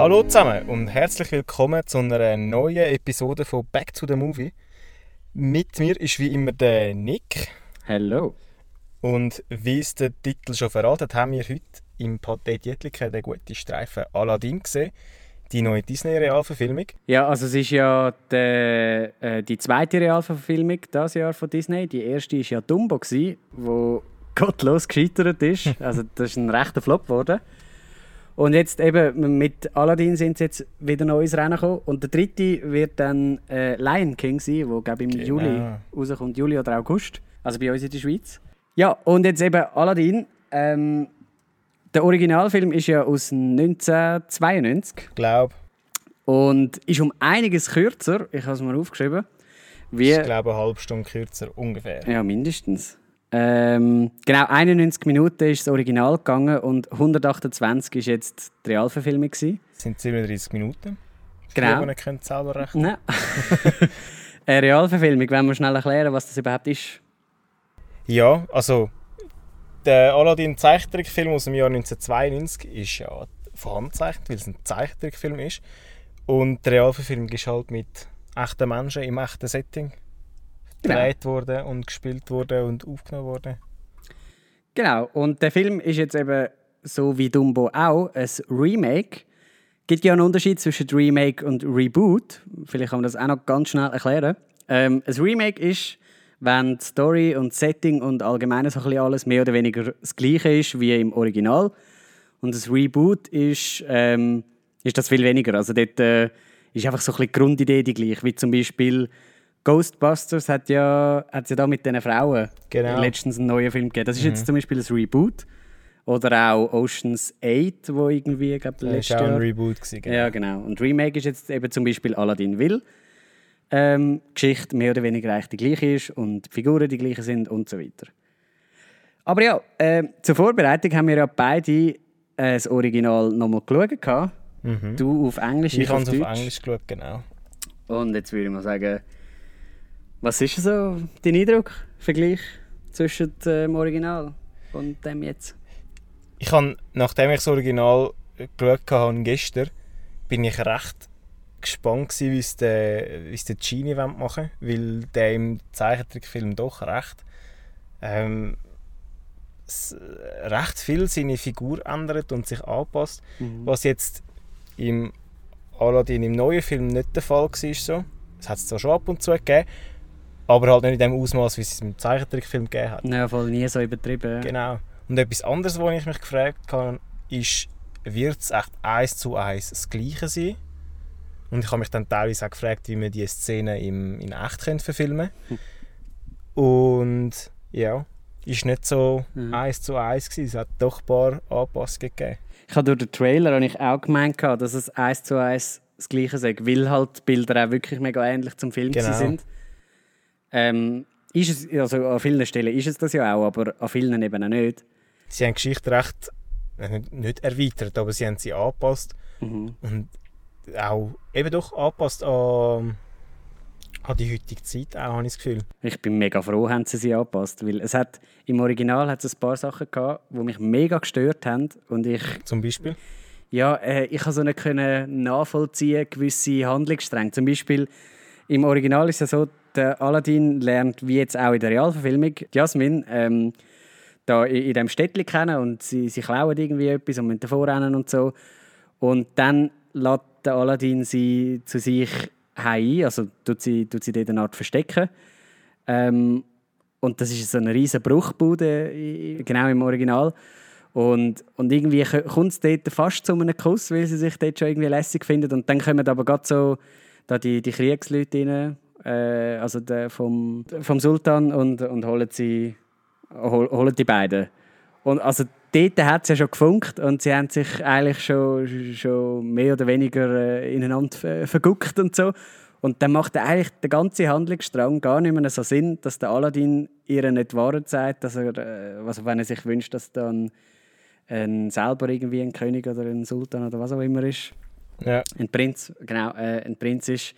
Hallo zusammen und herzlich willkommen zu einer neuen Episode von Back to the Movie. Mit mir ist wie immer der Nick. Hallo. Und wie es der Titel schon verratet, haben wir heute im Pathé Dietliken den guten Streifen Aladdin gesehen. Die neue Disney-Realverfilmung. Ja, also es ist ja die, äh, die zweite Realverfilmung dieses Jahr von Disney. Die erste war ja Dumbo, gewesen, wo gottlos gescheitert ist. Also das ist ein rechter Flop geworden. Und jetzt eben mit Aladdin sind sie jetzt wieder neu ins Rennen gekommen. Und der dritte wird dann äh, Lion King sein, der glaube im Genau. Juli rauskommt, Juli oder August. Also bei uns in der Schweiz. Ja, und jetzt eben Aladdin. Ähm, der Originalfilm ist ja aus 1992 Glaub, und ist um einiges kürzer. Ich habe es mir aufgeschrieben. Wie, ich glaube eine halbe Stunde kürzer ungefähr. ja, mindestens. Ähm, genau, 91 Minuten ist das Original gegangen und 128 ist jetzt die Realverfilmung. gewesen. Das sind 37 Minuten. Genau. Nicht können selber rechnen. Nein. Eine Realverfilmung, wenn wir schnell erklären, was das überhaupt ist. Ja, also der Aladdin Zeichentrickfilm aus dem Jahr 1992 ist ja von Hand gezeichnet, weil es ein Zeichentrickfilm ist. Und die Realverfilmung ist halt mit echten Menschen im echten Setting Genau. gedreht worden und gespielt worden und aufgenommen worden. Genau, und der Film ist jetzt eben so wie Dumbo auch ein Remake. gibt ja einen Unterschied zwischen Remake und Reboot. Vielleicht kann man das auch noch ganz schnell erklären. Ähm, ein Remake ist, wenn die Story und Setting und allgemein so ein bisschen alles mehr oder weniger das gleiche ist wie im Original. Und das Reboot ist, ähm, ist das viel weniger. Also dort äh, ist einfach so ein bisschen die Grundidee die gleiche. Wie zum Beispiel Ghostbusters hat ja, hat ja da mit diesen Frauen Genau. letztens einen neuen Film gegeben. Das ist jetzt zum Beispiel ein Reboot. Oder auch Ocean's 8, wo irgendwie, ich glaube, Das letztes war auch ein Jahr... Reboot. Gewesen, genau. Ja, genau. Und Remake ist jetzt eben zum Beispiel Aladdin Will. Ähm, Geschichte mehr oder weniger eigentlich die gleiche ist und die Figuren die gleichen sind und so weiter. Aber ja, äh, zur Vorbereitung haben wir ja beide äh, das Original nochmal geschaut. gehabt. Du auf Englisch, Mhm. Ich habe es auf Deutsch. Englisch geschaut, genau. Und jetzt würde ich mal sagen, was ist so dein Eindruck, Vergleich zwischen dem Original und dem jetzt? Ich habe, nachdem ich das Original geschaut habe gestern, bin ich recht gespannt gewesen, wie es der, wie es der Genie machen will, weil der im Zeichentrickfilm doch recht ähm, recht viel seine Figur ändert und sich anpasst, was jetzt im Aladdin im neuen Film nicht der Fall war. So. Es hat es zwar schon ab und zu gegeben, aber halt nicht in dem Ausmaß, wie es im Zeichentrickfilm gegeben hat. Ja, voll nie so übertrieben. Genau. Und etwas anderes, was ich mich gefragt habe, ist, wird es echt eins zu eins das Gleiche sein? Und ich habe mich dann teilweise auch gefragt, wie man die Szene im, in echt können verfilmen Und ja, ist nicht so Mhm. eins zu eins gewesen. Es hat doch ein paar Anpassungen gegeben. Ich habe durch den Trailer habe ich auch gemeint, dass es eins zu eins das Gleiche sagt, weil halt die Bilder auch wirklich mega ähnlich zum Film Genau. sind. Ähm, ist es, also an vielen Stellen ist es das ja auch, aber an vielen eben auch nicht. Sie haben die Geschichte recht äh, nicht- nicht erweitert, aber sie haben sie angepasst. Mhm. Und auch eben doch angepasst an, an die heutige Zeit, auch, habe ich das Gefühl. Ich bin mega froh, haben sie sie angepasst, weil es hat, im Original hat es ein paar Sachen gehabt, die mich mega gestört haben und ich Zum Beispiel. Ja, äh, ich konnte so nicht können nachvollziehen, gewisse Handlungsstränge. Zum Beispiel im Original ist es ja so, der Aladdin lernt, wie jetzt auch in der Realverfilmung, Jasmin, ähm, da in, in diesem Städtchen kennen und sie, sie klauen irgendwie etwas und müssen davor rennen und so. Und dann lädt der Aladdin sie zu sich ein, also tut sie, tut sie dort eine Art verstecken. Ähm, und das ist so eine riesige Bruchbude, genau im Original. Und, und irgendwie kommt es dort fast zu einem Kuss, weil sie sich dort schon irgendwie lässig finden. Und dann kommen aber gerade so da die, die Kriegsleute rein, äh, also der vom, vom Sultan, und, und holen, sie, hol, holen die beiden. Und also dort hat es ja schon gefunkt und sie haben sich eigentlich schon, schon mehr oder weniger äh, ineinander ver- verguckt und so. Und dann macht eigentlich der ganze Handlungsstrang gar nicht mehr so Sinn, dass der Aladdin ihr nicht Wahrheit sagt, dass er, äh, also wenn er sich wünscht, dass dann ein, selber irgendwie ein König oder ein Sultan oder was auch immer ist, Ja. ein Prinz, genau, äh, ein Prinz ist,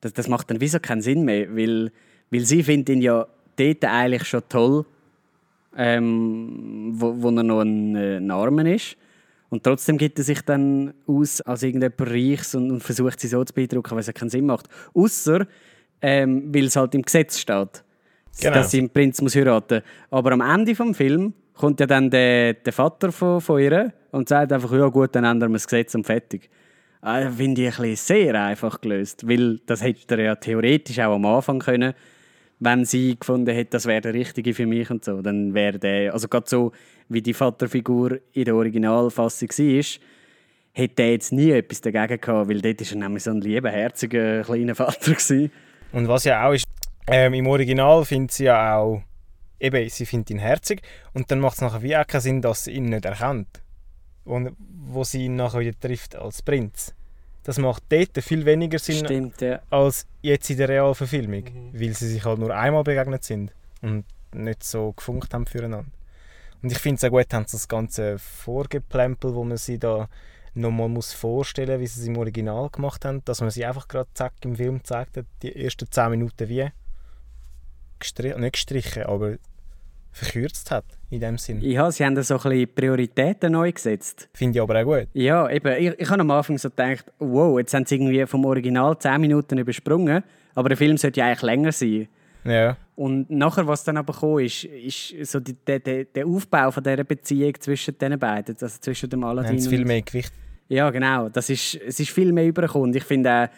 das, das macht dann wieso keinen Sinn mehr, weil, weil sie findet ihn ja dort eigentlich schon toll ähm, wo, wo er noch ein, äh, ein Armen ist. Und trotzdem gibt er sich dann aus als irgendjemand Reichs und, und versucht sie so zu beeindrucken, weil es ja keinen Sinn macht. Außer ähm, weil es halt im Gesetz steht, Genau. dass sie einen Prinz muss heiraten. Aber am Ende des Films kommt ja dann der, der Vater von, von ihr und sagt einfach, ja gut, dann ändern wir das Gesetz und fertig. Ah, Das finde ich ein sehr einfach gelöst, weil das hätte er ja theoretisch auch am Anfang können, wenn sie gefunden hätte, das wäre der Richtige für mich und so, dann wäre der, also gerade so, wie die Vaterfigur in der Originalfassung war, hätte er jetzt nie etwas dagegen gehabt, weil dort war er nämlich so ein lieber, herziger kleiner Vater. Gewesen. Und was ja auch ist, ähm, im Original findet sie ja auch, eben, sie findet ihn herzig und dann macht es nachher wie auch keinen Sinn, dass sie ihn nicht erkennt. Und wo sie ihn nachher wieder trifft als Prinz. Das macht dort viel weniger Sinn Stimmt, ja. als jetzt in der Realverfilmung, weil sie sich halt nur einmal begegnet sind und nicht so gefunkt haben füreinander. Und ich finde es auch gut, haben sie das ganze Vorgeplempel, wo man sie da nochmal muss vorstellen, wie sie es im Original gemacht haben, dass man sie einfach gerade zack im Film zeigt hat, die ersten 10 Minuten wie gestrichen, nicht gestrichen, aber verkürzt hat in dem Sinn. Ja, sie haben da so ein bisschen Prioritäten neu gesetzt. Finde ich aber auch gut. Ja, eben. Ich, ich habe am Anfang so gedacht, wow, jetzt haben sie irgendwie vom Original 10 Minuten übersprungen, aber der Film sollte ja eigentlich länger sein. Ja. Und nachher, was dann aber gekommen ist, ist so die, der, der, der Aufbau von dieser Beziehung zwischen den beiden, also zwischen dem Aladdin sie viel und... mehr Gewicht. Ja, genau. Das ist, es ist viel mehr übergekommen. Und Ich finde auch,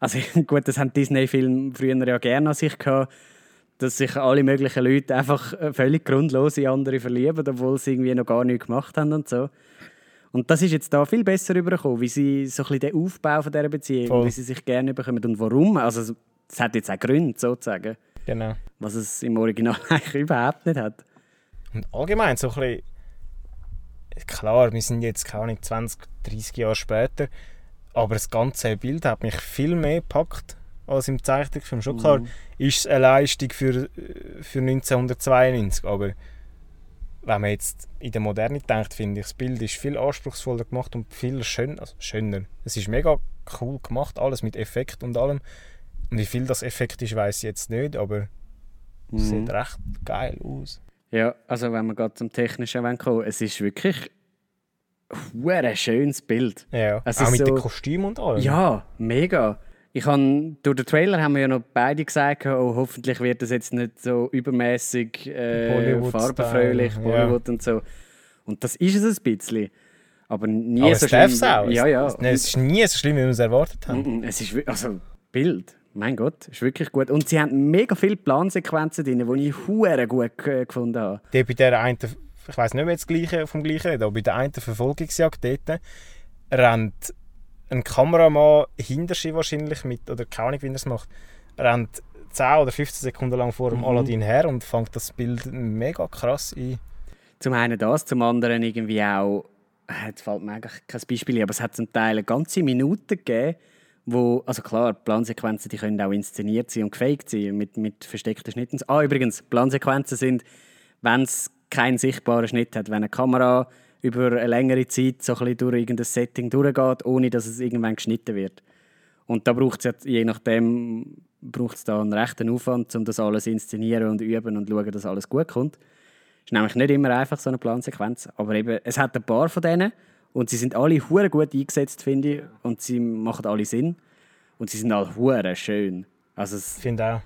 also gut, das haben Disney-Filme früher ja gerne an sich gehabt, dass sich alle möglichen Leute einfach äh, völlig grundlos in andere verlieben, obwohl sie irgendwie noch gar nichts gemacht haben und so. Und das ist jetzt da viel besser übergekommen, wie sie so ein bisschen den Aufbau von dieser Beziehung, Voll. wie sie sich gerne bekommen und warum. Also es hat jetzt auch Gründe, sozusagen, Genau. was es im Original eigentlich überhaupt nicht hat. Und allgemein so ein bisschen, klar, wir sind jetzt keine Ahnung, 20, 30 Jahre später, aber das ganze Bild hat mich viel mehr gepackt als im Zeichentrickfilm. Schon klar, ist es eine Leistung für, für 1992, aber wenn man jetzt in der Moderne denkt, finde ich, das Bild ist viel anspruchsvoller gemacht und viel schön, also schöner. Es ist mega cool gemacht, alles mit Effekt und allem. Und wie viel das Effekt ist, weiß ich jetzt nicht, aber es sieht recht geil aus. Ja, also wenn wir gerade zum Technischen kommen es ist wirklich ein schönes Bild. Ja, Es auch ist mit so- den Kostümen und allem. Ja, mega. Ich han, durch den Trailer haben wir ja noch beide gesagt, oh, hoffentlich wird das jetzt nicht so übermäßig äh, farbenfröhlich, ja. Bollywood und so. Und das ist es ein bisschen. Aber nie Aber so es darf es auch. Ja, ja. Es, es ist nie so schlimm, wie wir es erwartet haben. Es ist also Bild, mein Gott, ist wirklich gut. Und sie haben mega viele Plansequenzen drin, die ich hure gut gefunden habe. Der bei der einen, ich weiß nicht, ob gleiche, vom gleichen reden, aber bei der einen Verfolgungsjagd dort rennt ein Kameramann hinter sie wahrscheinlich mit, oder keine Ahnung, wie er es macht, rennt 10 oder 15 Sekunden lang vor Mhm. dem Aladdin her und fängt das Bild mega krass ein. Zum einen das, zum anderen irgendwie auch, äh, jetzt fällt mir eigentlich kein Beispiel ein, aber es hat zum Teil eine ganze Minute gegeben, wo, also klar, Plansequenzen, die können auch inszeniert sein und gefaked sein, mit, mit versteckten Schnitten. Ah, übrigens, Plansequenzen sind, wenn es keinen sichtbaren Schnitt hat, wenn eine Kamera über eine längere Zeit so ein bisschen durch irgendein Setting durchgeht, ohne dass es irgendwann geschnitten wird. Und da braucht es ja, je nachdem, braucht es da einen rechten Aufwand, um das alles inszenieren und üben und schauen, dass alles gut kommt. ist nämlich nicht immer einfach so eine Plansequenz, aber eben, es hat ein paar von denen und sie sind alle hure gut eingesetzt, finde ich, und sie machen alle Sinn und sie sind alle hure schön. Also es, Ich finde auch.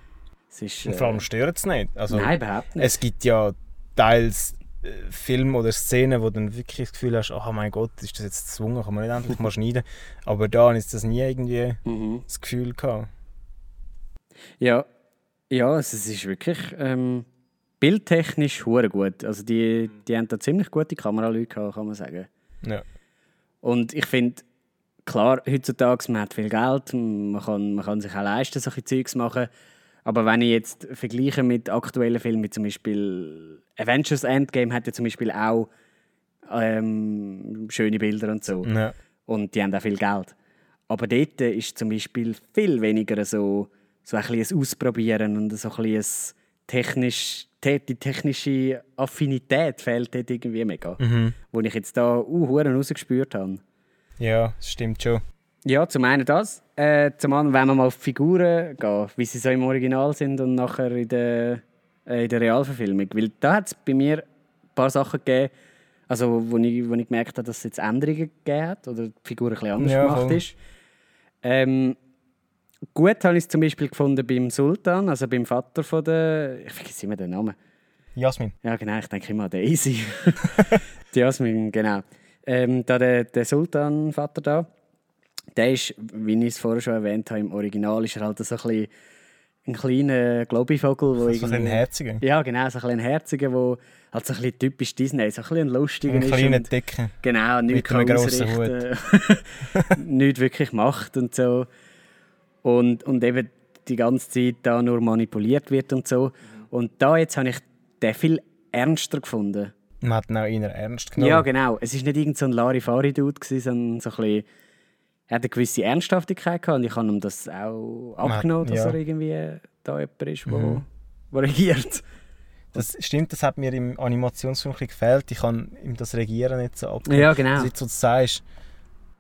es ist... Und vor allem stört es nicht. Also, nein, überhaupt nicht. Es gibt ja teils Filme oder Szenen, wo du dann wirklich das Gefühl hast, oh mein Gott, ist das jetzt gezwungen, kann man nicht endlich mal schneiden. Aber da ist das nie irgendwie Mhm. das Gefühl gehabt. Ja, ja es es ist wirklich ähm, bildtechnisch hure gut. Also die, die haben da ziemlich gute Kameraleute gehabt, kann man sagen. Ja. Und ich finde, klar, heutzutage man hat viel Geld, man kann, man kann sich auch leisten, solche Zeugs machen. Aber wenn ich jetzt vergleiche mit aktuellen Filmen, wie zum Beispiel Avengers Endgame hat ja zum Beispiel auch ähm, schöne Bilder und so. Ja. Und die haben auch viel Geld. Aber dort ist zum Beispiel viel weniger so, so ein bisschen Ausprobieren und so ein bisschen technisch, te die technische Affinität fehlt dort irgendwie mega. Wo ich jetzt da uh, Huren rausgespürt habe. ja, das stimmt schon. Ja, zum einen das. Äh, zum anderen, wenn wir mal auf die Figuren gehen, wie sie so im Original sind und nachher in der, äh, in der Realverfilmung. Weil da hat es bei mir ein paar Sachen gegeben, also wo ich, wo ich gemerkt habe, dass es jetzt Änderungen gegeben hat oder die Figur ein bisschen anders Ja, gemacht voll. ist. Ähm, gut habe ich es zum Beispiel gefunden beim Sultan, also beim Vater von der... Ich vergesse immer den Namen. Jasmin. Ja, genau, ich denke immer an den Easy. die Jasmin, genau. Ähm, da der, der Sultan-Vater da, der ist, wie ich es vorher schon erwähnt habe, im Original ist er halt so ein, bisschen ein kleiner Globivogel, wo So ein herziger. Ja, genau, so ein herziger, der halt so ein bisschen typisch Disney, so ein bisschen lustiger Ein ist. kleiner Dicker. Genau, nichts einem kann ausrichten, nichts wirklich macht und so. Und, und eben die ganze Zeit da nur manipuliert wird und so. Und da jetzt habe ich den viel ernster gefunden. Man hat ihn auch eher ernst genommen. Ja, genau. Es war nicht irgend so ein Larifari-Dude, sondern so ein bisschen... Er hat eine gewisse Ernsthaftigkeit gehabt und ich habe ihm das auch abgenommen, dass ja. er irgendwie da jemand ist, der der regiert. Das stimmt, das hat mir im Animationsfilm gefehlt. Ich kann ihm das Regieren nicht so abgeben. Ja, genau. Also, wie du sagst,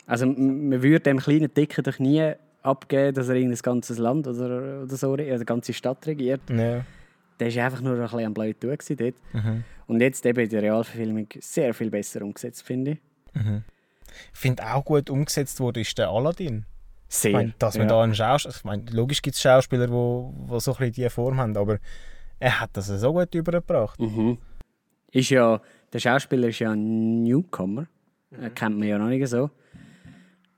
Also man würde dem kleinen Dicken doch nie abgeben, dass er irgendein ganzes Land oder, oder so, oder eine ganze Stadt regiert. ja. Der war einfach nur ein bisschen am blöd dort. Mhm. Und jetzt eben in der Realverfilmung sehr viel besser umgesetzt, finde ich. Ich finde auch gut umgesetzt wurde, ist der Aladdin. Sehr. Ich meine, dass man ja. da einen Schauspieler, ich meine, logisch gibt es Schauspieler, die wo, wo so ein bisschen diese Form haben, aber er hat das so gut übergebracht. Mhm. Ist ja, der Schauspieler ist ja ein Newcomer. Mhm. Äh, kennt man ja noch nicht so.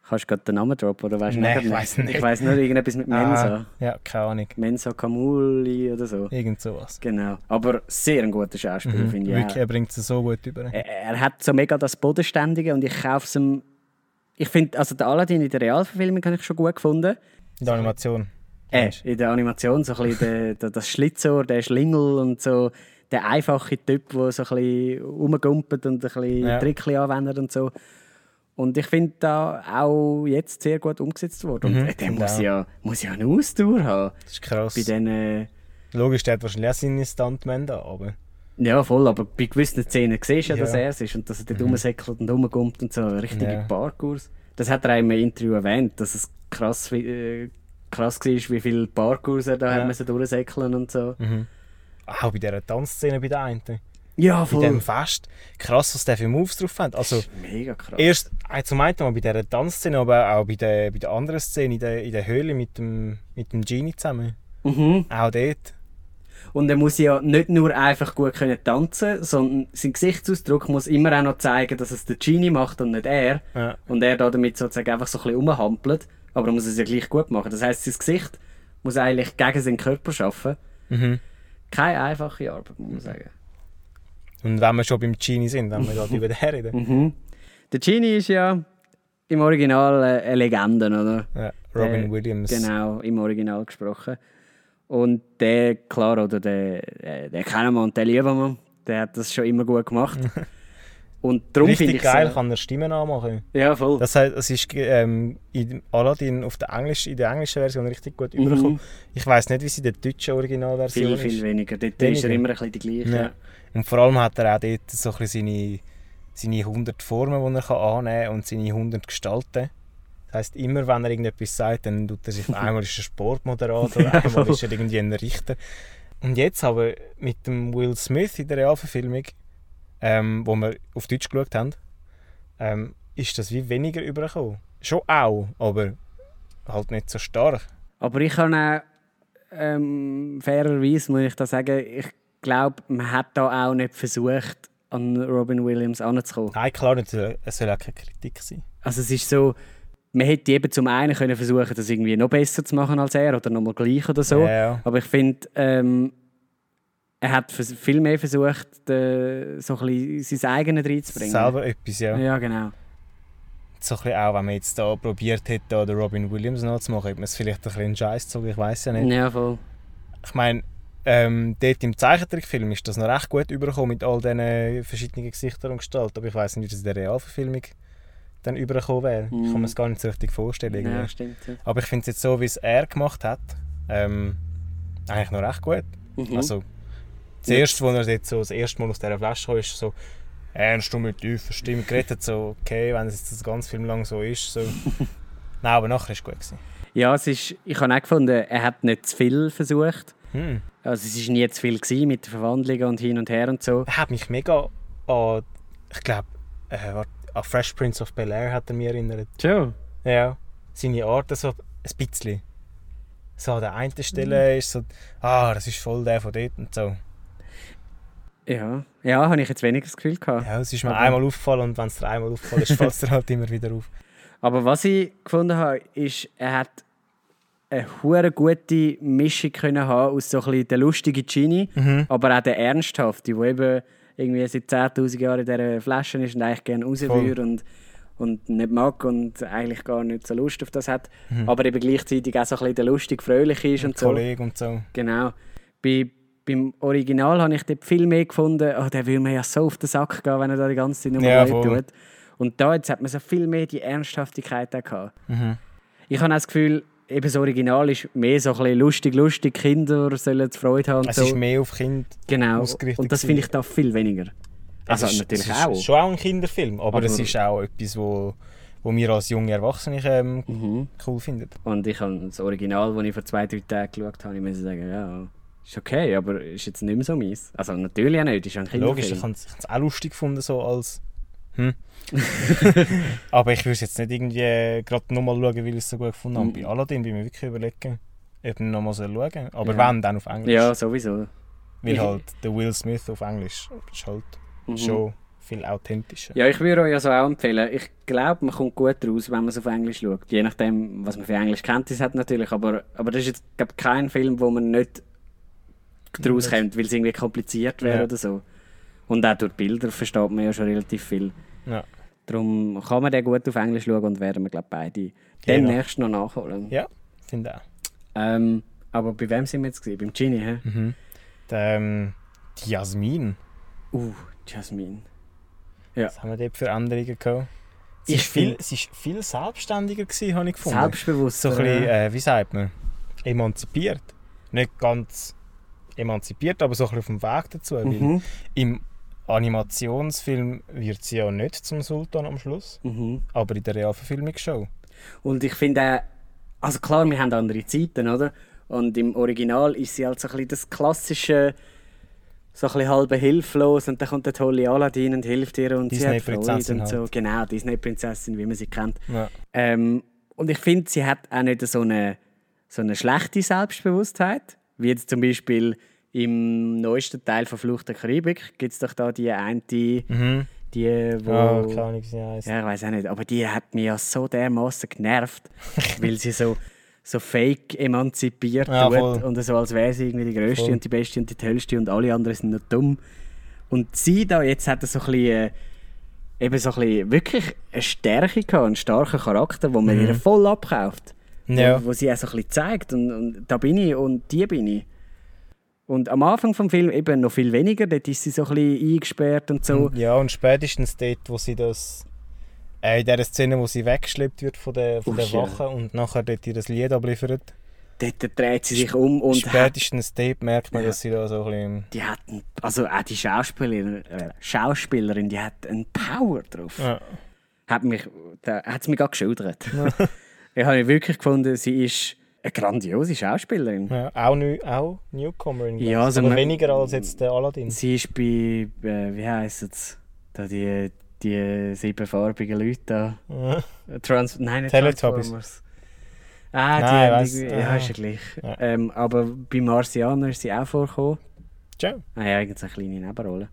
Kannst du gerade den Namen droppen oder weißt du Nein, ich weiss nicht. Ich weiß nur irgendetwas mit Mensa. Ah, ja, keine Ahnung. Mensa Kamuli oder so. Irgend sowas. Genau. Aber sehr ein guter Schauspieler, Mhm. finde ich. Wirklich, er bringt es so gut über. er, er hat so mega das Bodenständige und ich kaufe es ihm. Ich finde, also der Aladdin in der Realverfilmung habe ich schon gut gefunden. In der Animation. Äh, in der Animation so ein bisschen der, der, das Schlitzohr, der Schlingel und so der einfache Typ, der so ein bisschen rumgumpelt und ein bisschen Ja. Trickchen anwendet und so. Und ich finde da auch jetzt sehr gut umgesetzt worden. Mhm, Und äh, der finde muss ja, muss ja eine Ausdauer haben. Das ist krass. Bei den, äh, Logisch, der hat wahrscheinlich auch seine Stuntmen da, aber ja, voll, aber bei gewissen Szenen siehst du ja, dass er es ist und dass er dort rumsäckelt und rumgumpt und so. Richtige Ja. Parkours. Das hat er auch im Interview erwähnt, dass es krass, äh, krass war, wie viel Parkours er da Ja. durchsäckeln und so. auch bei dieser Tanzszene bei der einen. Bei Ja, voll. dem Fest. Krass, was der für Moves drauf hat. Also, Mega krass. erst äh, zum einen mal bei dieser Tanzszene, aber auch bei der, bei der anderen Szene in der, in der Höhle mit dem, mit dem Genie zusammen. Mhm. Auch dort. Und er muss ja nicht nur einfach gut können tanzen, sondern sein Gesichtsausdruck muss immer auch noch zeigen, dass es der Genie macht und nicht er. Ja. Und er da damit sozusagen einfach so ein bisschen rumhampelt. Aber er muss es ja gleich gut machen. Das heißt, sein Gesicht muss eigentlich gegen seinen Körper arbeiten. Mhm. Keine einfache Arbeit, muss man sagen. Und wenn wir schon beim Genie sind, wenn wir gerade über den reden. Mhm. Der Genie ist ja im Original eine Legende, oder? Ja, Robin Der- Williams. Genau, im Original gesprochen. Und der, klar, oder der, äh, der kennen wir und den lieben wir. Der hat das schon immer gut gemacht. Und darum finde Richtig ich geil, so, kann er Stimmen anmachen. Ja, voll. Das heißt, es ist ähm, in Aladdin auf der Englisch, in der englischen Version richtig gut Mhm. übergekommen. Ich weiß nicht, wie sie in der deutschen Originalversion viel, ist. viel weniger. Dort ist Weniger? er immer ein bisschen die gleiche. Ja. Und vor allem hat er auch dort so ein seine, seine 100 Formen, die er kann annehmen kann und seine 100 Gestalten. Das heisst, immer wenn er irgendetwas sagt, dann tut er sich einmal ist er Sportmoderator, einmal voll. ist er irgendwie ein Richter. Und jetzt aber mit dem Will Smith in der Realverfilmung, ähm, wo wir auf Deutsch geschaut haben, ähm, ist das wie weniger übergekommen. Schon auch, aber halt nicht so stark. Aber ich kann auch, ähm, fairerweise muss ich da sagen, ich glaube, man hat da auch nicht versucht, an Robin Williams anzukommen. Nein, klar, nicht, es soll auch keine Kritik sein. Also es ist so, man hätte eben zum einen können versuchen, das irgendwie noch besser zu machen als er oder nochmal gleich oder so. Ja. Aber ich finde, ähm, er hat viel mehr versucht, äh, so ein bisschen sein eigenes reinzubringen. Selber etwas, ja. Ja, genau. so ein bisschen auch, wenn man jetzt da probiert hätte, da den Robin Williams nachzumachen, hätte man es vielleicht ein bisschen einen Scheiß gezogen, ich weiß ja nicht. Ja, voll. Ich meine, ähm, dort im Zeichentrickfilm ist das noch recht gut übergekommen mit all diesen verschiedenen Gesichtern und Gestalten, aber ich weiß nicht, wie das in der Realverfilmung dann übergekommen wäre. Ich kann mir es gar nicht so richtig vorstellen. Mhm. Ja, stimmt. Ja. Aber ich finde es jetzt so, wie es er gemacht hat, ähm, eigentlich noch recht gut. Mhm. Also, das erste, wo er jetzt so das erste Mal aus dieser Flasche kam, ist so ernst und mit tiefer Stimme geredet, so okay, wenn es jetzt das ganze Film lang so ist, so. Nein, aber nachher war es gut. Gewesen. Ja, es ist, ich habe auch gefunden, er hat nicht zu viel versucht. Hm. Also es war nie zu viel gewesen mit den Verwandlungen und hin und her und so. Er hat mich mega an, ich glaube, äh, an Fresh Prince of Bel-Air hat er mich erinnert. Schon? Ja. Seine Art so ein bisschen. So an der einen Stelle ist so, ah, das ist voll der von dort und so. Ja, ja habe ich jetzt weniger das Gefühl gehabt. Ja, es ist mir Aber- einmal aufgefallen und wenn es dir einmal aufgefallen ist, fällt es dir halt immer wieder auf. Aber was ich gefunden habe, ist, er hat eine hure gute Mischung können haben aus so ein der lustige Genie, aber auch der ernsthafte, der eben irgendwie seit 10'000 Jahren in dieser Flasche ist und eigentlich gerne raus würde und, und nicht mag und eigentlich gar nicht so Lust auf das hat, aber eben gleichzeitig auch so ein bisschen der lustig fröhliche ist und so. Kollege und so. Genau. Bei, beim Original habe ich dort viel mehr gefunden, oh, der will mir ja so auf den Sack gehen, wenn er da die ganze Zeit nur Ja, tut. Und da jetzt hat man so viel mehr die Ernsthaftigkeit auch gehabt. Mhm. Ich habe auch das Gefühl, eben das Original ist mehr so ein bisschen lustig, lustig, Kinder sollen Freude haben Es so. ist mehr auf Kind. genau. ausgerichtet Und das finde ich da viel weniger. Also Es ist, natürlich es ist auch. schon auch ein Kinderfilm, aber, Aber- es ist auch etwas, wo, wo wir als junge Erwachsene ähm, Mhm. cool finden. Und ich habe das Original, das ich vor zwei, drei Tagen geschaut habe, ich muss sagen, ja, ist okay, aber ist jetzt nicht mehr so meins. Also natürlich auch nicht, ist ein Kinderfilm. Logisch, ich habe es auch lustig gefunden, so als. Hm. aber ich würde es jetzt nicht irgendwie äh, gerade nochmal schauen, weil ich es so gut gefunden habe. Mhm. Bei Aladdin bin ich mir wirklich überlegen, ob ich nochmal schauen soll. Aber Ja. wenn, dann auf Englisch. Ja, sowieso. Weil ich- halt der Will Smith auf Englisch ist halt Mhm. schon viel authentischer. Ja, ich würde euch also auch empfehlen. Ich glaube, man kommt gut raus, wenn man es auf Englisch schaut. Je nachdem, was man für Englisch kennt, hat natürlich. Aber, aber das ist jetzt glaub, kein Film, wo man nicht daraus kommt, weil es irgendwie kompliziert wäre Ja. oder so. Und auch durch Bilder versteht man ja schon relativ viel. Ja. Darum kann man den gut auf Englisch schauen und werden wir, glaube beide Genau. demnächst noch nachholen. Ja, finde ich auch. Ähm, aber bei wem sind wir jetzt? Gewesen? Beim Genie, hä? Mhm. Der, ähm, die Jasmin, Uh, Jasmin. was haben wir dort für Änderungen gehabt? Sie ist viel, sie ist viel selbstständiger gewesen, habe ich gefunden. Selbstbewusst. so ein bisschen, äh, wie sagt man, emanzipiert. Nicht ganz emanzipiert, aber so ein bisschen auf dem Weg dazu. Weil mhm. Im Animationsfilm wird sie ja nicht zum Sultan am Schluss, Mhm. aber in der Realverfilmung schon. Und ich finde auch, also klar, wir haben andere Zeiten, oder? Und im Original ist sie halt so ein bisschen das klassische, so ein bisschen halb hilflos und dann kommt der tolle Aladdin und hilft ihr und sie hat Freude und so. halt. Genau, Disney-Prinzessin, wie man sie kennt. Ja. Ähm, und ich finde, sie hat auch nicht so eine, so eine schlechte Selbstbewusstheit, wie jetzt zum Beispiel im neuesten Teil von Flucht der Karibik gibt es doch da die eine, Mhm. die, wo... Wie sie heisst. Ja, ich weiß auch nicht. Aber die hat mich ja so dermaßen genervt, weil sie so, so fake emanzipiert Ja, tut und so als wäre sie irgendwie die Größte Voll. und die Beste und die Tollste und alle anderen sind nur dumm. Und sie da jetzt hat so ein bisschen, äh, eben so ein bisschen wirklich eine Stärke gehabt, einen starken Charakter, wo man ihr voll abkauft. Mhm. Ja. Wo, wo sie auch so ein bisschen zeigt und, und da bin ich und die bin ich. Und am Anfang vom Film eben noch viel weniger, dort ist sie so ein bisschen eingesperrt und so. Ja, und spätestens dort, wo sie das. Äh, in der Szene, wo sie weggeschleppt wird von der, von der Ui, ja. Wache und nachher dort ihr das Lied abliefert. Dort dreht sie sich um und hat Spätestens dort merkt man, Ja. dass sie da so ein bisschen. Die hat, einen- also auch die Schauspielerin, äh, Schauspielerin, die hat einen Power drauf. Ja. Hat mich, da hat es mich gerade geschildert. ich habe wirklich gefunden, sie ist eine grandiose Schauspielerin. Ja, auch, neu, auch Newcomerin. Ja, also aber man- weniger als jetzt der Aladdin. Sie ist bei, äh, wie heisst es, da die, die siebenfarbigen Leute da. Ja. Trans nein, nicht Teletubbies. Ah, die Nein, haben weiss- die, ah. ja, ist ja gleich. Ja. Ähm, aber bei Marcianer ist sie auch vorgekommen. Tja. Ah ja, eigentlich eine kleine Nebenrolle.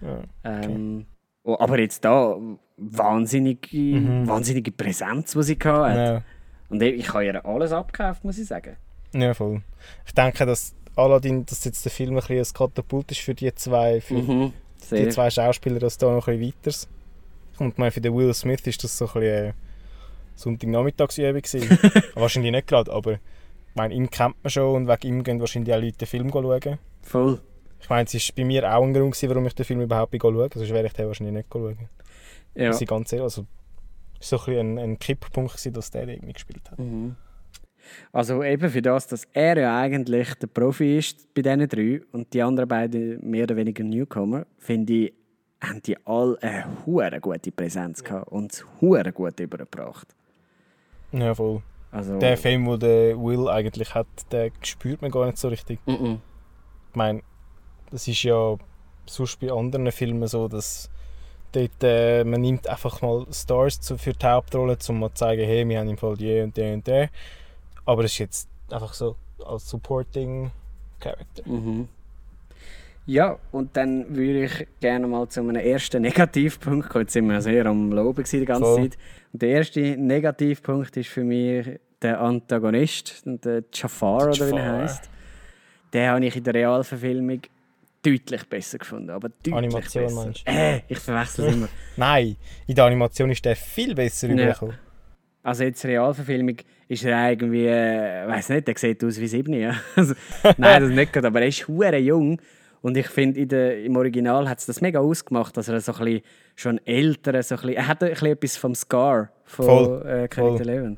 Ja. Ähm, oh, aber jetzt da wahnsinnige, wahnsinnige Präsenz, die sie hatte. Ja. Und ich, habe ihr alles abgekauft, muss ich sagen. ja, voll. Ich denke, dass Aladdin, dass jetzt der Film ein bisschen ein Katapult ist für die zwei, für Mhm. die zwei Schauspieler, dass da noch ein bisschen weiter Und ich meine, für den Will Smith ist das so ein bisschen äh, Sonntagnachmittagsübung gewesen. wahrscheinlich nicht gerade, aber ich meine, ihn kennt man schon und wegen ihm gehen wahrscheinlich auch Leute den Film schauen. Voll. Ich meine, es war bei mir auch ein Grund, gewesen, warum ich den Film überhaupt schaue. Sonst wäre ich den wahrscheinlich nicht schauen. Ja. Ganz ehrlich, also so ein, ein, ein Kipppunkt, gewesen, dass der den mitgespielt hat. Mhm. Also eben für das, dass er ja eigentlich der Profi ist bei diesen drei und die anderen beiden mehr oder weniger Newcomer, finde ich, haben die alle eine hure gute Präsenz gehabt und es hure gut übergebracht. Ja, voll. Also, Der Film, den der Will eigentlich hat, den spürt man gar nicht so richtig. Mm -mm. Ich meine, das ist ja sonst bei anderen Filmen so, dass dort, äh, man nimmt einfach mal Stars zu, für die Hauptrolle, um mal zu zeigen, hey, wir haben im Fall die und die und die. Aber das ist jetzt einfach so als Supporting Character. Mhm. Ja, und dann würde ich gerne mal zu einem ersten Negativpunkt kommen. Jetzt sind wir sehr am Loben die ganze Voll. Zeit. Und der erste Negativpunkt ist für mich der Antagonist, der Jafar, oder wie er heißt. Den habe ich in der Realverfilmung deutlich besser gefunden. Aber deutlich Animation besser. meinst du? Äh, ich verwechsel es immer. Nein, in der Animation ist der viel besser Ja. rübergekommen. Also jetzt Realverfilmung ist er irgendwie, äh, weiß nicht, der sieht aus wie sieben, ja. Also, nein, das nicht gerade, aber er ist hure jung und ich finde im Original hat es das mega ausgemacht, dass er so ein bisschen schon älter, so ein bisschen, er hat ein bisschen etwas vom Scar von Voll, äh, König voll.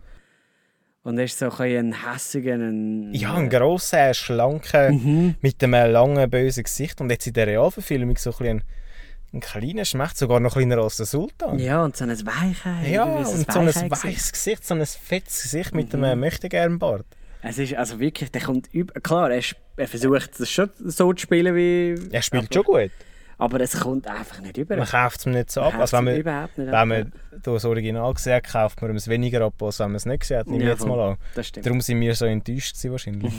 Und er ist so ein, ein hässiger, ein, Ja, ein grosser, schlanker, Mhm. mit einem langen, bösen Gesicht. Und jetzt in der Realverfilmung so ein, ein, ein kleiner Schmacht, sogar noch kleiner als der Sultan. ja, und so ein Weichei. Ja, und so ein. Mhm. weiches Gesicht, so ein fettes Gesicht mit einem Möchtegern-Bart. Es ist also wirklich, der kommt über, klar, er, er versucht das schon so zu spielen wie... Er spielt schon gut. Aber es kommt einfach nicht über. Man kauft es nicht so ab. Man Also wenn man, überhaupt nicht wenn ab, man das Original gesehen hat, kauft man es weniger ab, als wenn man es nicht gesehen hat. Nehme Ja, jetzt mal an. Das stimmt. Darum sind wir so enttäuscht wahrscheinlich.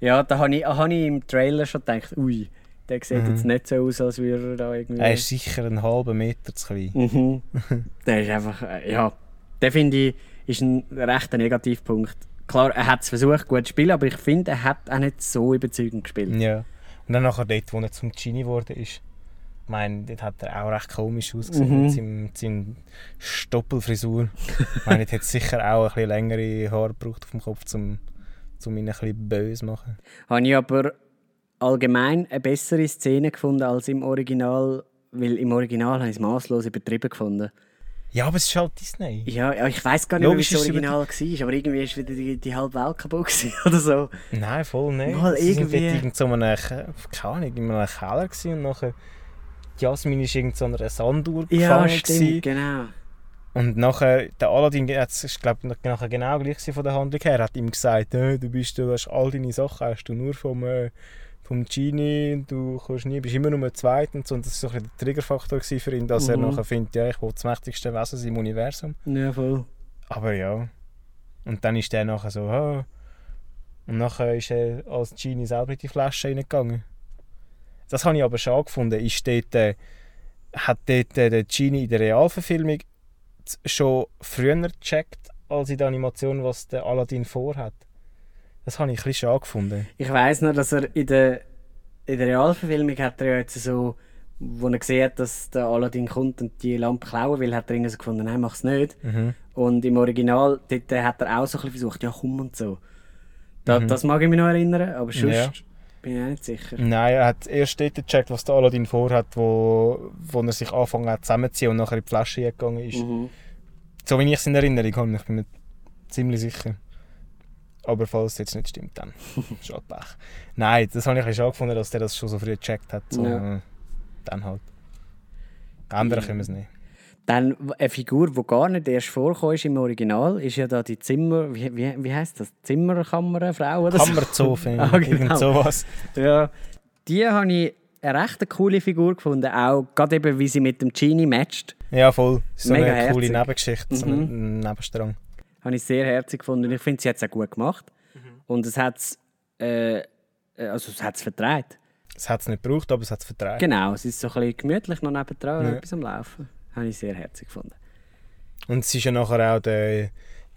Ja, da habe ich, hab ich im Trailer schon gedacht, ui, der sieht jetzt nicht so aus, als würde er da irgendwie... Mhm. Er ist sicher einen halben Meter zu klein. Mhm. der ist einfach, äh, ja, der finde ich, ist ein rechter Negativpunkt. Klar, er hat es versucht, gut zu spielen, aber ich finde, er hat auch nicht so überzeugend gespielt. Ja. Und dann nachher dort, wo er zum Genie geworden ist. Ich meine, dort hat er auch recht komisch ausgesehen Mhm. mit seinem, seiner Stoppelfrisur. ich meine, dort hat sicher auch ein bisschen längere Haare gebraucht auf dem Kopf, um, um ihn ein bisschen böse zu machen. Habe ich aber allgemein eine bessere Szene gefunden als im Original, weil im Original habe ich es maßlos übertrieben gefunden. Ja, aber es ist halt Disney. Ja, ja ich weiß gar nicht, mehr, wie Logisch ist es Original war, aber irgendwie ist wieder die, die halbe Welt kaputt oder so. Nein, voll nicht. Mal Sie sind irgendwie- dort irgend so in einem, Ke- keine Ahnung, in einem Keller und nachher Jasmin war irgend so in einer Sanduhr Ja, gefangen. stimmt, gewesen. genau. Und nachher, der Aladdin, das ist glaube ich nachher genau gleich von der Handlung her, hat ihm gesagt, äh, du bist, du hast all deine Sachen, hast du nur vom, äh, vom Genie, du kommst nie, bist immer nur zweit und das war so ein der Triggerfaktor für ihn, dass er Mhm. nachher findet, ja, ich will das mächtigste Wesen im Universum. Ja, voll. Aber ja. Und dann ist der nachher so, ah. Und nachher ist er als Genie selber in die Flasche reingegangen. Das habe ich aber schade gefunden. Ist dort, äh, hat dort äh, der Genie in der Realverfilmung schon früher gecheckt als in der Animation, was der Aladdin vorhat. Das habe ich ein bisschen schade gefunden. Ich weiss noch, dass er in der, in der Realverfilmung hat er ja jetzt so, wo er gesehen hat, dass der Aladdin kommt und die Lampe klauen will, hat er irgendwie so gefunden, nein, mach's nicht. Mhm. Und im Original, dort hat er auch so ein bisschen versucht, ja komm und so. Da, Mhm. Das mag ich mich noch erinnern, aber sonst Ja. bin ich auch nicht sicher. Nein, er hat erst dort gecheckt, was der Aladdin vorhat, wo, wo er sich angefangen hat zusammenzuziehen und nachher in die Flasche gegangen ist. Mhm. So wie ich es in Erinnerung habe, ich bin mir ziemlich sicher. Aber falls es jetzt nicht stimmt, dann schade Pech. Nein, das habe ich schade gefunden, dass der das schon so früh gecheckt hat. So, Ja. Dann halt. Ändern können wir es nicht. Dann eine Figur, die gar nicht erst vorkommt ist im Original, ist ja da die Zimmer, wie, wie, wie heisst das? Zimmerkammerfrau oder so? Kammerzofe, Ah, genau. irgend sowas. Ja, die habe ich eine recht coole Figur gefunden, auch gerade eben, wie sie mit dem Genie matcht. Ja, voll. So Mega eine coole herzig. Nebengeschichte, so Mhm. ein Nebenstrang. Habe ich sehr herzig gefunden. Ich finde, sie hat es auch gut gemacht. Und es hat es äh, also es hat's vertreibt. Es hat es nicht gebraucht, aber es hat es vertragen. Genau, es ist so ein bisschen gemütlich noch nebendran Ja. etwas am Laufen. Habe ich sehr herzig gefunden. Und es war ja nachher auch der,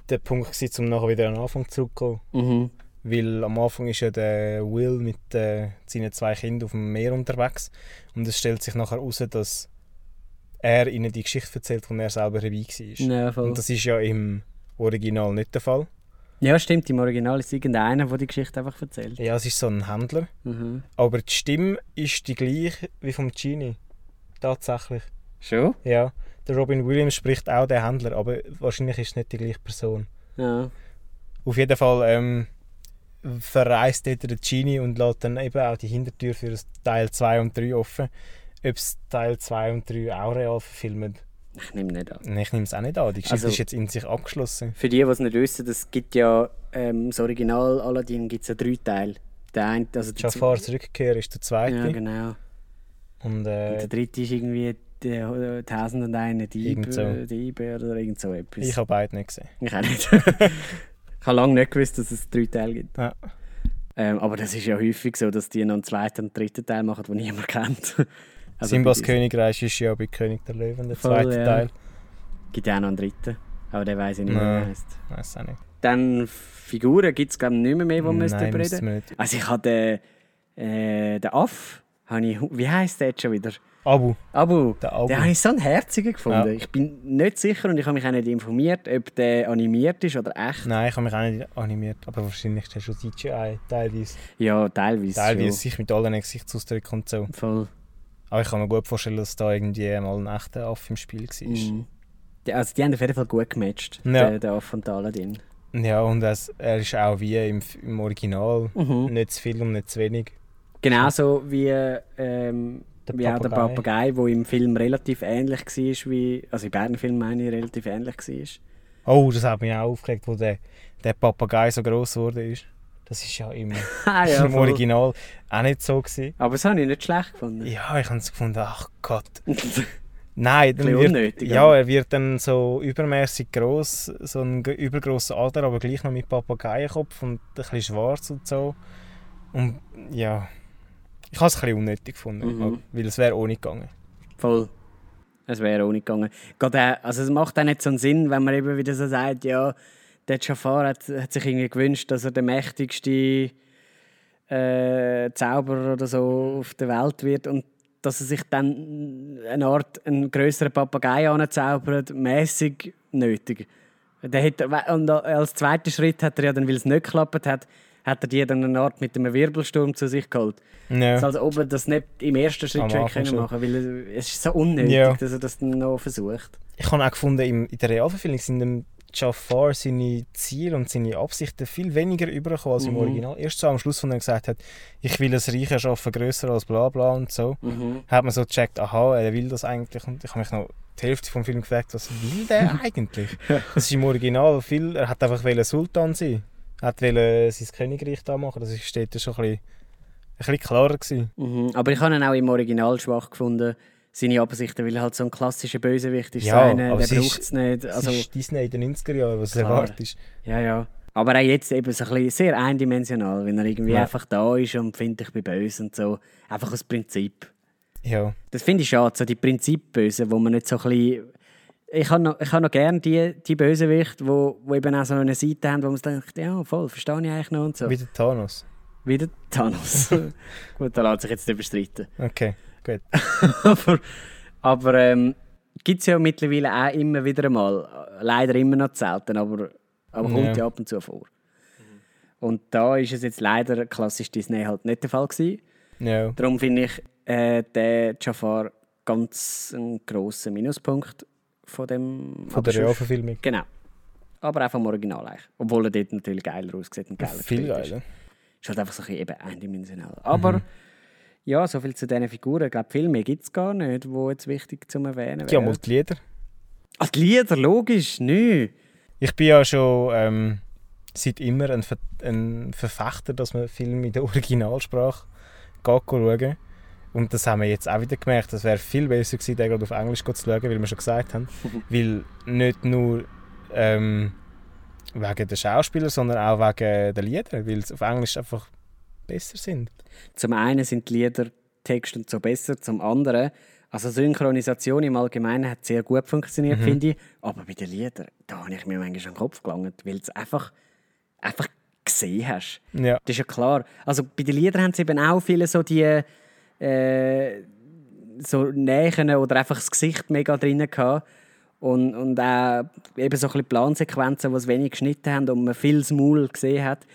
der Punkt, gewesen, um nachher wieder an den Anfang zurückzukommen. Mhm. Weil am Anfang ist ja der Will mit äh, seinen zwei Kindern auf dem Meer unterwegs. Und es stellt sich nachher heraus, dass er ihnen die Geschichte erzählt, wo er selber dabei war. Ja, voll. Und das ist ja im Original nicht der Fall. ja, stimmt. Im Original ist irgendeiner, der die Geschichte einfach erzählt. Ja, es ist so ein Händler. Mhm. Aber die Stimme ist die gleiche wie vom Genie. Tatsächlich. Schon? Ja. Der Robin Williams spricht auch den Händler, aber wahrscheinlich ist es nicht die gleiche Person. Ja. Auf jeden Fall ähm, verreist dort der Genie und lässt dann eben auch die Hintertür für Teil 2 und 3 offen. Ob es Teil 2 und 3 auch real verfilmen, Ich nehme nicht an. Nein, ich nehme es auch nicht an. Die Geschichte Also- ist jetzt in sich abgeschlossen. Für die, die es nicht wissen, es gibt ja ähm, das Original Aladdin gibt es ja drei Teile. Der eine, also der Jafar zurückkehr ist der zweite. Ja, genau. Und Und äh, der dritte ist irgendwie die Tausend und eine Diebe, so. Diebe oder irgend so etwas. ich habe beide nicht gesehen. Ich auch nicht. ich habe lange nicht gewusst, dass es drei Teile gibt. Ja. Ähm, aber das ist ja häufig so, dass die noch einen zweiten und dritten Teil machen, den niemand kennt. Also Simbas Königreich ist ja bei König der Löwen der Voll, zweite ja. Teil. Gibt ja auch noch einen dritten. Aber der weiß ich nicht, mehr, wie er heisst. Weiß auch nicht. Dann Figuren gibt es, glaube ich, nicht mehr, mehr die wir Nein, reden wir nicht. Also ich habe den, äh, den Aff, ich, wie heisst der jetzt schon wieder? Abu. Abu. Der Abu. Den habe ich so einen herzigen gefunden. Ja. Ich bin nicht sicher und ich habe mich auch nicht informiert, ob der animiert ist oder echt. Nein, ich habe mich auch nicht animiert. Aber wahrscheinlich ist der schon CGI teilweise. Ja, teilweise. Teilweise schon. sich mit allen Gesichtsausdrücken und so. Voll. Aber ich kann mir gut vorstellen, dass da irgendwie mal ein echter Affe im Spiel war. Mhm. Die, also die haben auf jeden Fall gut gematcht, Ja. der, der Aff und der Aladdin. Ja, und es, er ist auch wie im, im Original. Mhm. Nicht zu viel und nicht zu wenig. Genauso wie, ähm, Der wie auch der Papagei. Papagei, der im Film relativ ähnlich war, wie, also in beiden Filmen meine ich, relativ ähnlich war. Oh, das hat mich auch aufgeregt, wo der, der Papagei so gross geworden ist. Das ist ja im, ah, ja, im. Original auch nicht so. Gewesen. Aber das habe ich nicht schlecht gefunden. Ja, ich habe es gefunden, ach Gott. Nein, dann wird, unnötig, ja, er wird dann so übermäßig groß, so ein übergrosser Alter, aber gleich noch mit Papageienkopf und ein bisschen schwarz und so. Und ja, ich habe es ein bisschen unnötig gefunden, Mhm. weil es wäre ohne gegangen. Voll. Es wäre auch nicht gegangen. Auch, also es macht auch nicht so einen Sinn, wenn man eben wieder so sagt, ja, der Jafar hat, hat sich irgendwie gewünscht, dass er der mächtigste äh, Zauberer oder so auf der Welt wird und dass er sich dann eine Art einen größeren Papagei anzaubert, mäßig nötig. Der hat, und als zweiter Schritt hat er ja dann, weil es nicht geklappt hat, hat er die dann eine Art mit einem Wirbelsturm zu sich geholt. Ja. Also, als ob er das nicht im ersten Schritt schon können machen weil es ist so unnötig, Ja. dass er das dann noch versucht. Ich habe auch gefunden, in der Realverfilmung sind Jafar seine Ziele und seine Absichten viel weniger übergekommen als im Mhm. Original. Erst so am Schluss, wo er gesagt hat, ich will ein Reich erschaffen, grösser als bla bla und so, hat man so gecheckt, aha, er will das eigentlich. Und ich habe mich noch die Hälfte vom Film gefragt, was will der eigentlich? Das ist im Original viel, er hat einfach Sultan sein. Er hat wollen sein Königreich da machen, das ist dort schon ein bisschen, ein bisschen klarer gewesen. Mhm. Aber ich habe ihn auch im Original schwach gefunden, seine Absichten, weil er halt so ein klassischer Bösewicht ist. Ja, so einer, der braucht es nicht. Also, das ist Disney in den 90er Jahren, was erwartest. ja, ja. Aber auch jetzt eben so ein bisschen sehr eindimensional, wenn er irgendwie Ja. einfach da ist und findet, ich bin böse und so. Einfach aus Prinzip. Ja. Das finde ich schade, so die Prinzipbösen, wo man nicht so ein bisschen... Ich habe noch, ich habe noch gerne die, die Bösewichte, wo, wo eben auch so eine Seite haben, wo man sich denkt, ja, voll, verstehe ich eigentlich noch und so. Wie der Thanos. Wieder Thanos. Gut, da lässt sich jetzt nicht bestreiten. Okay, gut. aber aber ähm, gibt es ja mittlerweile auch immer wieder einmal. Leider immer noch selten, aber, aber kommt Ja. ja ab und zu vor. Und da ist es jetzt leider klassisch Disney halt nicht der Fall gewesen. Ja. Darum finde ich äh, den Jafar ganz einen grossen Minuspunkt von dem Von der Realverfilmung. Genau. Aber auch vom Original eigentlich. Obwohl er dort natürlich geiler aussieht und geiler Viel gespielt ist. geiler. Ist halt einfach so ein bisschen eben eindimensional. Aber Mhm. Ja, so viel zu diesen Figuren. Ich glaube, viel mehr gibt es gar nicht, wo jetzt wichtig zu erwähnen Ja, wäre. mal die Lieder. Ah, die Lieder, logisch, nö. Ich bin ja schon ähm, seit immer ein, Ver ein Verfechter, dass man Filme in der Originalsprache schauen. Und das haben wir jetzt auch wieder gemerkt. Es wäre viel besser gewesen, den gerade auf Englisch zu schauen, wie wir schon gesagt haben. Weil nicht nur ähm, wegen der Schauspieler, sondern auch wegen der Lieder, weil sie auf Englisch einfach besser sind. Zum einen sind die Lieder, Text und so besser, zum anderen, also Synchronisation im Allgemeinen hat sehr gut funktioniert, Mhm. finde ich. Aber bei den Liedern, da habe ich mir manchmal an den Kopf gelangt, weil du es einfach, einfach gesehen hast. Ja, Das ist ja klar. Also bei den Liedern haben sie eben auch viele so die äh, so Nähen oder einfach das Gesicht mega drin gehabt. Und, und auch eben so ein bisschen Plansequenzen, die wenig geschnitten haben und man viel Maul gesehen hat.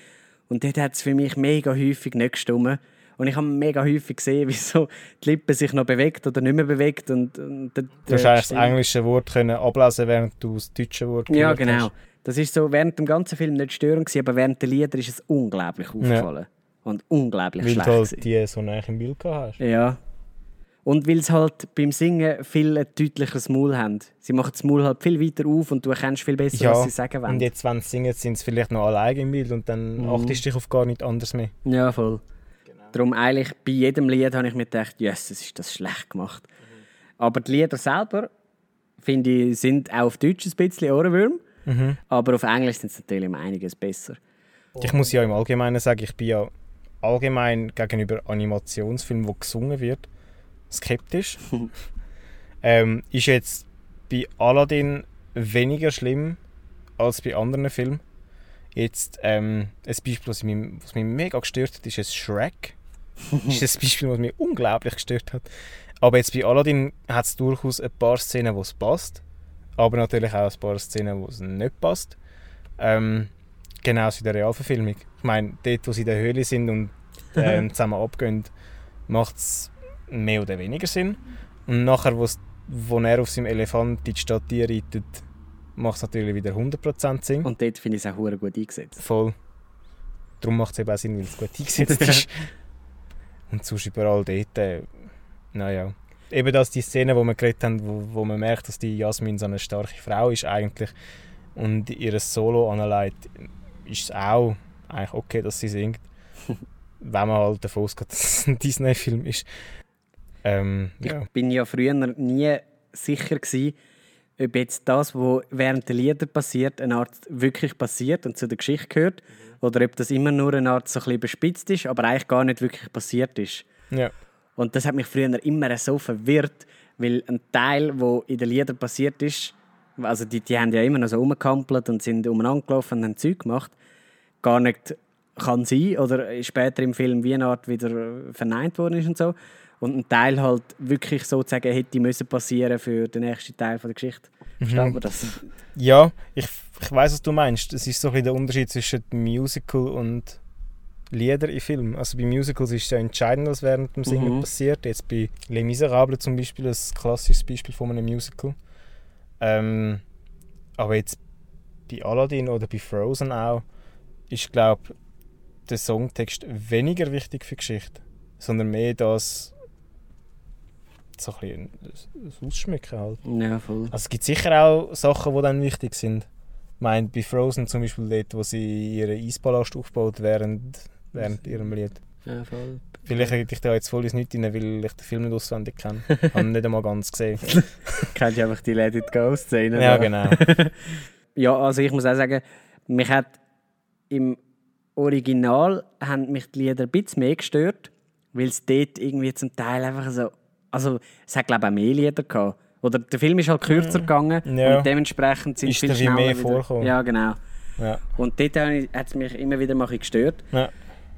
Und dort hat es für mich mega häufig nicht gestimmt. Und ich habe mega häufig gesehen, wie so die Lippe sich noch bewegt oder nicht mehr bewegt. Und, und der, du hast das englische Wort können ablesen, während du das deutsche Wort Ja, genau. hast. Das ist so während dem ganzen Film nicht störend gewesen, aber während der Lieder ist es unglaublich aufgefallen. Und unglaublich Weil schlecht. du gewesen. halt die so nah im Bild hast. Ja. Und weil sie halt beim Singen viel ein deutlicheres Maul haben. Sie machen das Maul halt viel weiter auf und du erkennst viel besser, Ja, was sie sagen wollen. Und jetzt, wenn sie singen, sind sie vielleicht noch alleine im Bild und dann Mhm. achtest du dich auf gar nichts anderes mehr. Ja, voll. Darum eigentlich bei jedem Lied habe ich mir gedacht, yes, es ist das schlecht gemacht. Aber die Lieder selber, finde ich, sind auch auf Deutsch ein bisschen Ohrenwürm. Aber auf Englisch sind sie natürlich um einiges besser. Ich muss ja im Allgemeinen sagen, ich bin ja allgemein gegenüber Animationsfilmen, wo gesungen wird, skeptisch. ähm, ist jetzt bei Aladdin weniger schlimm als bei anderen Filmen. Jetzt ähm, ein Beispiel, was mich, was mich mega gestört hat, ist ein Shrek. ist ein Beispiel, was mich unglaublich gestört hat. Aber jetzt bei Aladdin hat es durchaus ein paar Szenen, wo es passt. Aber natürlich auch ein paar Szenen, wo es nicht passt. Ähm, genauso in der Realverfilmung. Ich meine, dort, wo sie in der Höhle sind und ähm, zusammen abgehen, macht es mehr oder weniger Sinn. Und nachher, wo's, wo er auf seinem Elefant in die Stadt reitet, macht es natürlich wieder 100% Sinn. Und dort finde ich es auch gut eingesetzt. Voll. Darum macht es eben auch Sinn, weil es gut eingesetzt ist. Und sonst überall dort, äh, naja. Eben das, die Szene, wo wir geredet haben, wo, wo man merkt, dass die Jasmin so eine starke Frau ist eigentlich und ihr Solo anleitet, ist es auch eigentlich okay, dass sie singt. wenn man halt davon ausgeht, dass es ein Disney-Film ist. Ähm, ja. Ich bin ja früher nie sicher gewesen, ob jetzt das, was während der Lieder passiert, eine Art wirklich passiert und zu der Geschichte gehört, oder ob das immer nur eine Art so ein bisschen bespitzt ist, aber eigentlich gar nicht wirklich passiert ist. ja. Und das hat mich früher immer so verwirrt, weil ein Teil, wo in den Liedern passiert ist, also die, die haben ja immer noch so rumgekampelt und sind umeinander gelaufen und haben Zeug gemacht, gar nicht kann sein oder später im Film wie eine Art wieder verneint worden ist und so. Und ein Teil halt wirklich sozusagen hätte müssen passieren für den nächsten Teil von der Geschichte. Versteht man das? Ja, ich, ich weiß, was du meinst. Es ist so ein bisschen der Unterschied zwischen Musical und Lieder in Filmen. Also bei Musicals ist es ja entscheidend, was während dem Singen Mhm. passiert. Jetzt bei Les Miserables zum Beispiel, ein klassisches Beispiel von einem Musical. Ähm, aber jetzt bei Aladdin oder bei Frozen auch, ist, glaube der Songtext weniger wichtig für die Geschichte, sondern mehr das so ein bisschen das Ausschmücken halt. Ja, voll. Also es gibt sicher auch Sachen, die dann wichtig sind. Ich meine, bei Frozen zum Beispiel dort, wo sie ihren Eispalast aufbaut während, während ihrem Lied. Ja, voll. Vielleicht rede ich da jetzt voll ins Nichts rein, weil ich den Film nicht auswendig kenne. Habe ihn nicht einmal ganz gesehen. Kennt ihr einfach die Let It Go-Szene? ja, genau. Ja, also ich muss auch sagen, mich hat im Original haben mich die Lieder ein bisschen mehr gestört, weil es dort irgendwie zum Teil einfach so... Also es hat glaube ich auch mehr Lieder gehabt. Oder der Film ist halt kürzer gegangen Ja. und dementsprechend sind Ist viel schneller mehr vorgekommen. Ja, genau. Ja. Und dort hat es mich immer wieder mal gestört. Ja.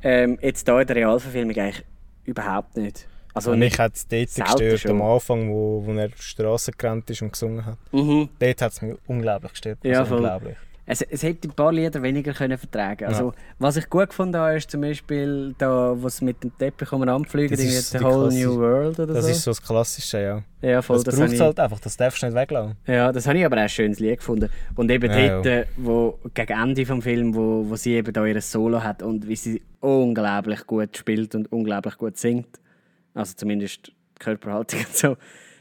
Ähm, jetzt hier in der Realverfilmung eigentlich überhaupt nicht. Also Und mich hat es dort gestört, schon. am Anfang, wo, wo er die Straße gerannt ist und gesungen hat. Mhm. Dort hat es mich unglaublich gestört. Ja, Also unglaublich. Es, es hätte ein paar Lieder weniger können vertragen Also, was ich gut gefunden habe, ist zum Beispiel, da, sie mit dem Teppich umeinander fliegen, Das irgendwie ist The Whole New World oder Das so. ist so das Klassische, ja. ja, voll, Das, das, braucht ich, halt einfach, das darfst du nicht weglassen. ja, das habe ich aber auch ein schönes Lied gefunden. Und eben Ja, dort, äh, wo, gegen Ende vom Film, wo, wo sie eben da ihr Solo hat und wie sie unglaublich gut spielt und unglaublich gut singt. Also zumindest die Körperhaltung und so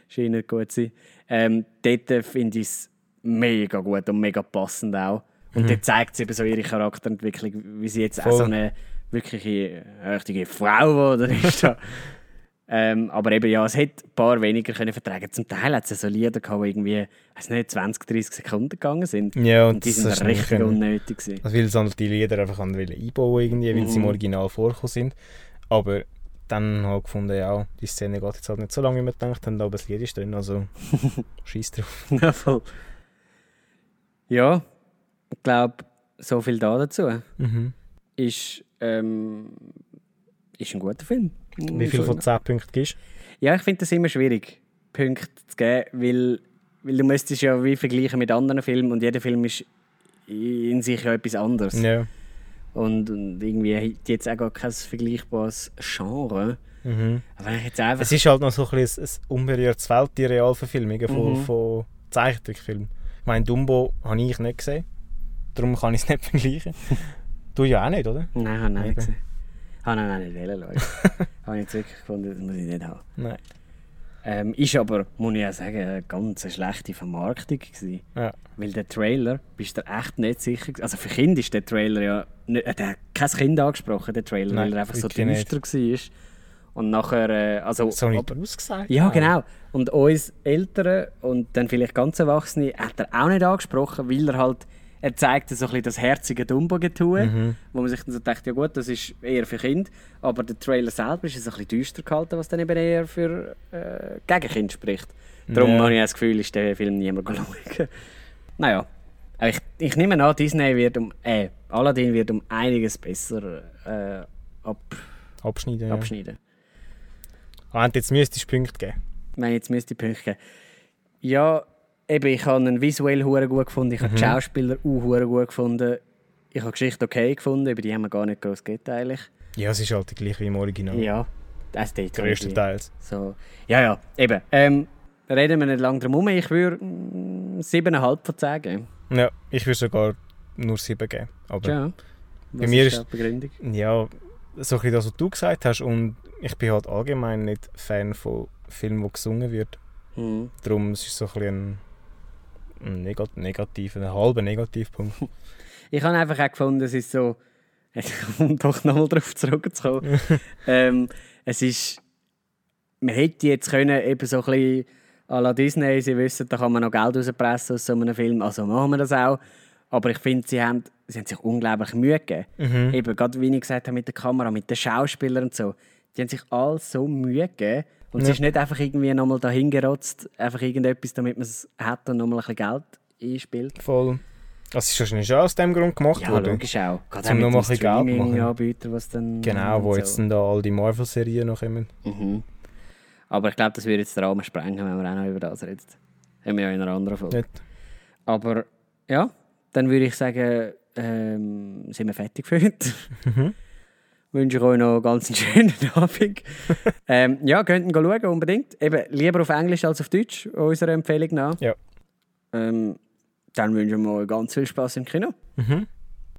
scheint gut zu sein. Ähm, dort äh, finde ich es mega gut und mega passend auch. Und dort zeigt sie eben so ihre Charakterentwicklung, wie sie jetzt auch Voll. so eine wirkliche richtige Frau geworden ist. Da. ähm, aber eben ja, es hätte ein paar weniger können vertragen. Zum Teil hat es so Lieder gehabt, die irgendwie, weiß nicht, 20, 30 Sekunden gegangen sind. Ja, und, Und die das sind richtig können. unnötig gewesen. Also weil sie halt die Lieder einfach einbauen irgendwie, weil sie im Mhm. Original vorgekommen sind. Aber dann habe ich gefunden, ja, die Szene geht jetzt halt nicht so lange, wie wir gedacht haben, aber das Lied ist drin, also scheiß drauf. Ja, voll. Ja, ich glaube, so viel da dazu. Mhm. Ist, ähm, ist ein guter Film. Wie viel von 10 Punkten gibst Ja, ich finde das immer schwierig, Punkte zu geben, weil, weil du müsstest ja wie vergleichen mit anderen Filmen und jeder Film ist in sich ja etwas anderes. Ja. Und, und irgendwie hat jetzt auch gar kein vergleichbares Genre. Mhm. Aber jetzt einfach... Es ist halt noch so ein, bisschen ein unberührtes Feld, die Realverfilmungen von, Mhm. von Zeichentrickfilmen. Ich meine, Dumbo habe ich nicht gesehen, darum kann ich es nicht vergleichen. du ja auch nicht, oder? Nein, habe ich nicht Okay. gesehen. Habe ich auch nicht wollen, Leute. habe ich jetzt wirklich gefunden, das muss ich nicht haben. Nein. Ähm, ist aber, muss ich ja sagen, eine ganz schlechte Vermarktung gewesen. Ja. Weil der Trailer, bist du echt nicht sicher. Also für Kinder ist der Trailer ja... Nicht, äh, der hat kein Kind angesprochen, der Trailer, Nein, weil er einfach so nicht. düster war. Und nachher... Äh, also, So nicht aber- ausgesagt. ja, genau. Und uns Eltern und dann vielleicht ganz Erwachsene hat er auch nicht angesprochen, weil er halt, er zeigt so ein bisschen das herzige Dumbo-Getue, Mhm. wo man sich dann so denkt, ja gut, das ist eher für Kinder, aber der Trailer selber ist so ein bisschen düster gehalten, was dann eben eher für äh, gegen Kinder spricht. Darum Ja. habe ich das Gefühl, ist der Film niemand schauen. naja, aber ich, ich nehme an, Disney wird um, äh, Aladdin wird um einiges besser äh, ab, Abschneiden. Ja. Ah, und jetzt müsstest du Punkte geben. wenn ich jetzt müsste ich Punkte geben. Ja, eben, ich habe ihn visuell hure gut gefunden, ich habe Mhm. die Schauspieler auch hure gut gefunden, ich habe die Geschichte okay gefunden, über die haben wir gar nicht groß geredet eigentlich. Ja, es ist halt gleich wie im Original. Ja, das die- Größtenteils. So. Ja, ja, eben. Ähm, reden wir nicht lange drum herum, ich würde mm, 7,5 von 10 geben. Ja, ich würde sogar nur 7 geben. Aber Ja. Was mir ist ist- Begründung? ja, so ein bisschen das, was du gesagt hast. Und ich bin halt allgemein nicht Fan von Filmen, wo gesungen wird. Mhm. Darum es ist so ein ein, negat negativer, ein halber Negativpunkt. Ich habe einfach auch gefunden, es ist so, um doch nochmal darauf zurückzukommen, ähm, es ist, man hätte jetzt können eben so ein bisschen à la Disney, sie wissen, da kann man noch Geld rauspressen aus so einem Film, also machen wir das auch. Aber ich finde, sie haben, sie haben sich unglaublich Mühe gegeben. Mhm. Eben, gerade wie ich gesagt habe, mit der Kamera, mit den Schauspielern und so. Die haben sich alle so Mühe gegeben. Und es Ja. ist nicht einfach irgendwie nochmal dahin gerotzt, einfach irgendetwas, damit man es hat und nochmal ein bisschen Geld einspielt. Voll. Das ist wahrscheinlich schon aus dem Grund gemacht Ja, worden. logisch auch. Gerade Zum auch noch mit mal dem ein bisschen Geld machen. Was dann... Genau, wo und jetzt dann da all die Marvel-Serien noch kommen. Mhm. Aber ich glaube, das würde jetzt den Rahmen sprengen, wenn wir auch noch über das reden. Haben wir ja in einer anderen Folge. Nicht? Aber ja, dann würde ich sagen, ähm, sind wir fertig für heute. Mhm. Wünsche ich euch noch ganz einen schönen Abend. ähm, ja, könnt ihr schauen, unbedingt. Eben, lieber auf Englisch als auf Deutsch, unserer Empfehlung nach. Ja. Ähm, dann wünschen wir euch ganz viel Spaß im Kino. Mhm.